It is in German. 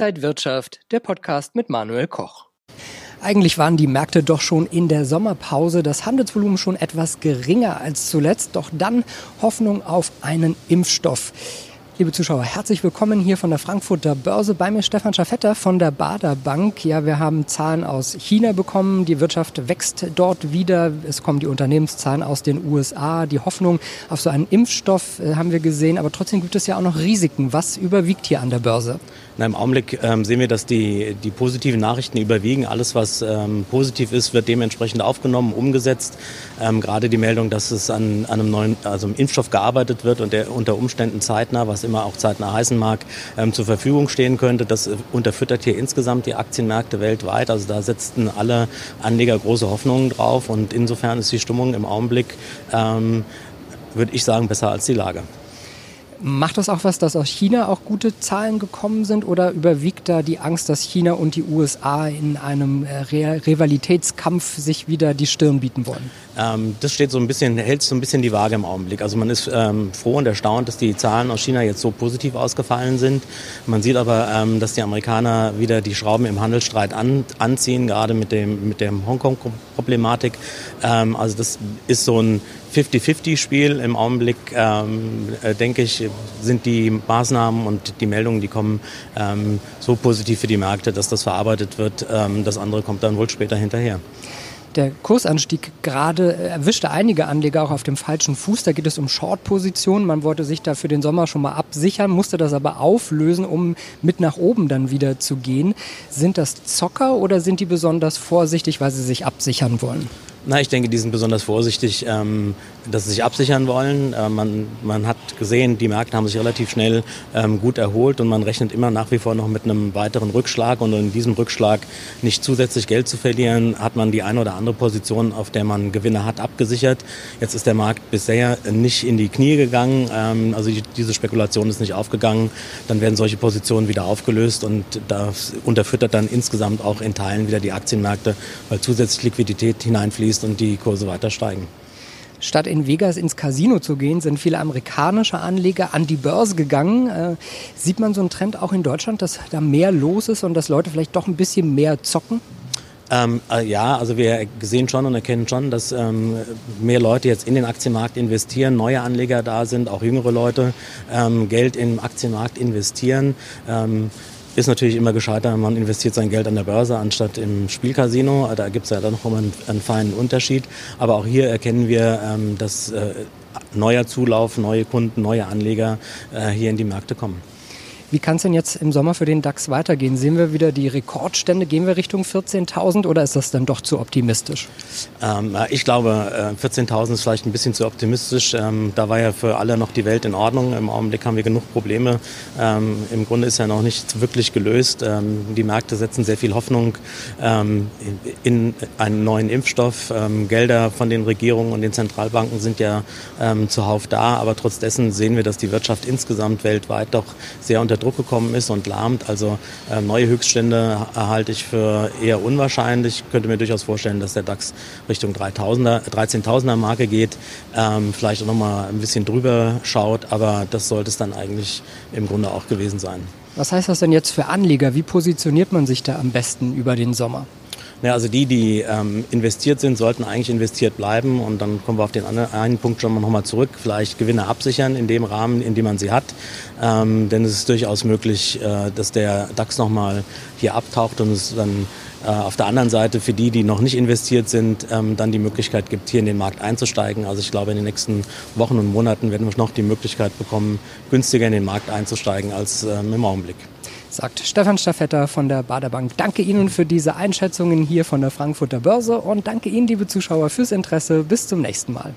Inside Wirtschaft, der Podcast mit Manuel Koch. Eigentlich waren die Märkte doch schon in der Sommerpause, das Handelsvolumen schon etwas geringer als zuletzt, doch dann Hoffnung auf einen Impfstoff. Liebe Zuschauer, herzlich willkommen hier von der Frankfurter Börse. Bei mir Stefan Schaffetter von der Bader Bank. Ja, wir haben Zahlen aus China bekommen. Die Wirtschaft wächst dort wieder. Es kommen die Unternehmenszahlen aus den USA. Die Hoffnung auf so einen Impfstoff äh, haben wir gesehen. Aber trotzdem gibt es ja auch noch Risiken. Was überwiegt hier an der Börse? Na, Im Augenblick ähm, sehen wir, dass die, die positiven Nachrichten überwiegen. Alles, was ähm, positiv ist, wird dementsprechend aufgenommen, umgesetzt. Ähm, gerade die Meldung, dass es an, an einem neuen also einem Impfstoff gearbeitet wird und der unter Umständen zeitnah, was immer auch zeitnah heißen mag, ähm, zur Verfügung stehen könnte. Das äh, unterfüttert hier insgesamt die Aktienmärkte weltweit. Also da setzten alle Anleger große Hoffnungen drauf und insofern ist die Stimmung im Augenblick, ähm, würde ich sagen, besser als die Lage. Macht das auch was, dass aus China auch gute Zahlen gekommen sind oder überwiegt da die Angst, dass China und die USA in einem äh, Rivalitätskampf sich wieder die Stirn bieten wollen? Ähm, das steht so ein bisschen, hält so ein bisschen die Waage im Augenblick. Also man ist ähm, froh und erstaunt, dass die Zahlen aus China jetzt so positiv ausgefallen sind. Man sieht aber, ähm, dass die Amerikaner wieder die Schrauben im Handelsstreit an, anziehen, gerade mit dem mit dem Hongkong-Problematik. Ähm, also das ist so ein 50-50-Spiel. Im Augenblick, ähm, äh, denke ich, sind die Maßnahmen und die Meldungen, die kommen, ähm, so positiv für die Märkte, dass das verarbeitet wird. Ähm, das andere kommt dann wohl später hinterher. Der Kursanstieg gerade erwischte einige Anleger auch auf dem falschen Fuß. Da geht es um Short-Positionen. Man wollte sich da für den Sommer schon mal absichern, musste das aber auflösen, um mit nach oben dann wieder zu gehen. Sind das Zocker oder sind die besonders vorsichtig, weil sie sich absichern wollen? Na, ich denke, die sind besonders vorsichtig, ähm, dass sie sich absichern wollen. Äh, man, man hat gesehen, die Märkte haben sich relativ schnell ähm, gut erholt und man rechnet immer nach wie vor noch mit einem weiteren Rückschlag. Und in diesem Rückschlag nicht zusätzlich Geld zu verlieren, hat man die eine oder andere Position, auf der man Gewinne hat, abgesichert. Jetzt ist der Markt bisher nicht in die Knie gegangen, ähm, also die, diese Spekulation ist nicht aufgegangen. Dann werden solche Positionen wieder aufgelöst und das unterfüttert dann insgesamt auch in Teilen wieder die Aktienmärkte, weil zusätzlich Liquidität hineinfließt fließt und die Kurse weiter steigen. Statt in Vegas ins Casino zu gehen, sind viele amerikanische Anleger an die Börse gegangen. Äh, sieht man so einen Trend auch in Deutschland, dass da mehr los ist und dass Leute vielleicht doch ein bisschen mehr zocken? Ähm, äh, ja, also wir sehen schon und erkennen schon, dass ähm, mehr Leute jetzt in den Aktienmarkt investieren, neue Anleger da sind, auch jüngere Leute ähm, Geld im Aktienmarkt investieren. Ist natürlich immer gescheiter, man investiert sein Geld an der Börse anstatt im Spielcasino. Da gibt es ja dann noch einen, einen, feinen Unterschied. Aber auch hier erkennen wir, ähm, dass äh, neuer Zulauf, neue Kunden, neue Anleger äh, hier in die Märkte kommen. Wie kann es denn jetzt im Sommer für den DAX weitergehen? Sehen wir wieder die Rekordstände? Gehen wir Richtung 14.000 oder ist das dann doch zu optimistisch? Ähm, ich glaube, 14.000 äh, ist vielleicht ein bisschen zu optimistisch. Ähm, da war ja für alle noch die Welt in Ordnung. Im Augenblick haben wir genug Probleme. Ähm, Im Grunde ist ja noch nicht wirklich gelöst. Ähm, die Märkte setzen sehr viel Hoffnung ähm, in einen neuen Impfstoff. Ähm, Gelder von den Regierungen und den Zentralbanken sind ja zuhauf da. Aber trotz dessen sehen wir, dass die Wirtschaft insgesamt weltweit doch sehr unter Druck gekommen ist und lahmt. Also äh, neue Höchststände halte ich für eher unwahrscheinlich. Ich könnte mir durchaus vorstellen, dass der DAX Richtung 3000er, 13.000er Marke geht, ähm, vielleicht auch nochmal ein bisschen drüber schaut, aber das sollte es dann eigentlich im Grunde auch gewesen sein. Was heißt das denn jetzt für Anleger? Wie positioniert man sich da am besten über den Sommer? Ja, also die, die ähm, investiert sind, sollten eigentlich investiert bleiben. Und dann kommen wir auf den anderen, einen Punkt schon mal nochmal zurück. Vielleicht Gewinne absichern in dem Rahmen, in dem man sie hat. Ähm, denn es ist durchaus möglich, äh, dass der DAX nochmal hier abtaucht und es dann äh, auf der anderen Seite für die, die noch nicht investiert sind, ähm, dann die Möglichkeit gibt, hier in den Markt einzusteigen. Also ich glaube, in den nächsten Wochen und Monaten werden wir noch die Möglichkeit bekommen, günstiger in den Markt einzusteigen als ähm, im Augenblick sagt Stefan Staffetter von der Baderbank. Danke Ihnen für diese Einschätzungen hier von der Frankfurter Börse und danke Ihnen, liebe Zuschauer, fürs Interesse. Bis zum nächsten Mal.